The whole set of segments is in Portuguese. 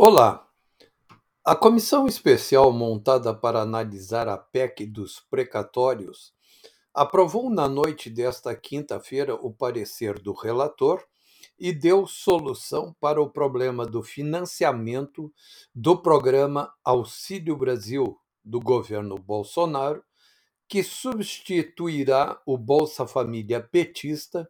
Olá! A comissão especial montada para analisar a PEC dos precatórios aprovou na noite desta quinta-feira o parecer do relator e deu solução para o problema do financiamento do programa Auxílio Brasil do governo Bolsonaro, que substituirá o Bolsa Família petista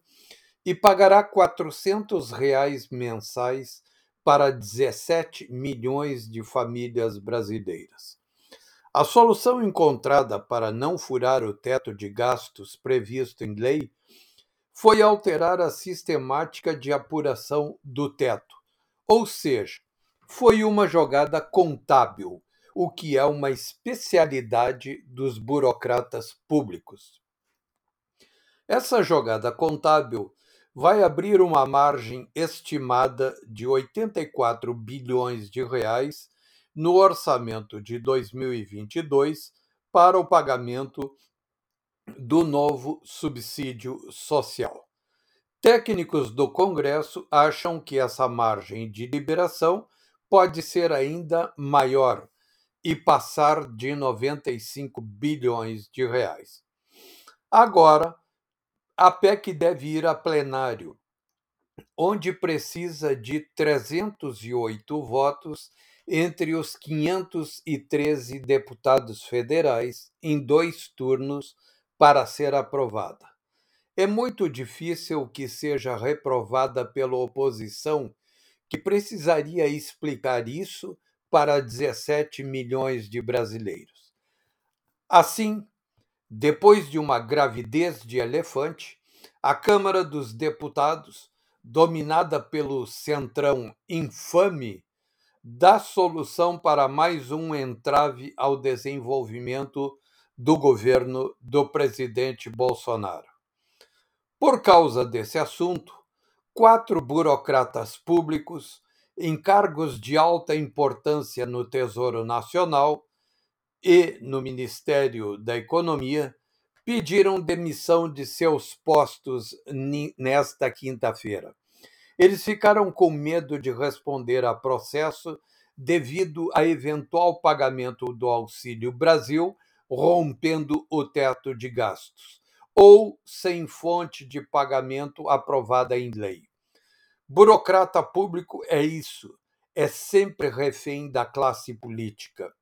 e pagará 400 reais mensais para 17 milhões de famílias brasileiras. A solução encontrada para não furar o teto de gastos previsto em lei foi alterar a sistemática de apuração do teto, ou seja, foi uma jogada contábil, o que é uma especialidade dos burocratas públicos. Essa jogada contábil vai abrir uma margem estimada de 84 bilhões de reais no orçamento de 2022 para o pagamento do novo subsídio social. Técnicos do Congresso acham que essa margem de liberação pode ser ainda maior e passar de 95 bilhões de reais. Agora, a PEC deve ir a plenário, onde precisa de 308 votos entre os 513 deputados federais em dois turnos para ser aprovada. É muito difícil que seja reprovada pela oposição, que precisaria explicar isso para 17 milhões de brasileiros. Assim, depois de uma gravidez de elefante, a Câmara dos Deputados, dominada pelo centrão infame, dá solução para mais um entrave ao desenvolvimento do governo do presidente Bolsonaro. Por causa desse assunto, quatro burocratas públicos em cargos de alta importância no Tesouro Nacional e no Ministério da Economia pediram demissão de seus postos nesta quinta-feira. Eles ficaram com medo de responder a processo devido a eventual pagamento do Auxílio Brasil, rompendo o teto de gastos, ou sem fonte de pagamento aprovada em lei. Burocrata público é isso, é sempre refém da classe política.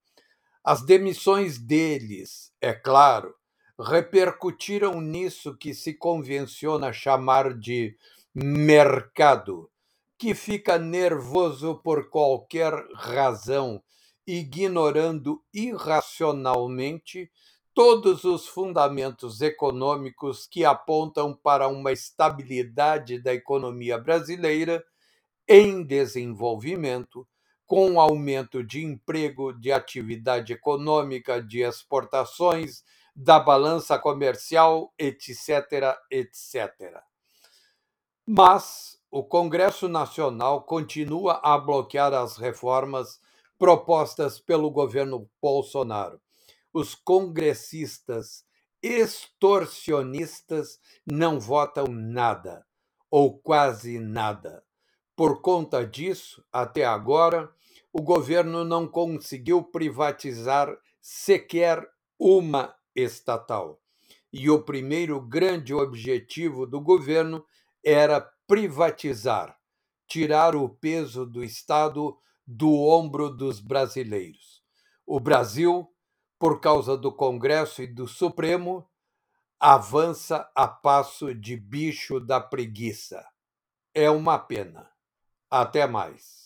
As demissões deles, é claro, repercutiram nisso que se convenciona chamar de mercado, que fica nervoso por qualquer razão, ignorando irracionalmente todos os fundamentos econômicos que apontam para uma estabilidade da economia brasileira em desenvolvimento com aumento de emprego, de atividade econômica, de exportações, da balança comercial, etc., etc. Mas o Congresso Nacional continua a bloquear as reformas propostas pelo governo Bolsonaro. Os congressistas extorsionistas não votam nada, ou quase nada. Por conta disso, até agora, o governo não conseguiu privatizar sequer uma estatal. E o primeiro grande objetivo do governo era privatizar, tirar o peso do Estado do ombro dos brasileiros. O Brasil, por causa do Congresso e do Supremo, avança a passo de bicho da preguiça. É uma pena. Até mais.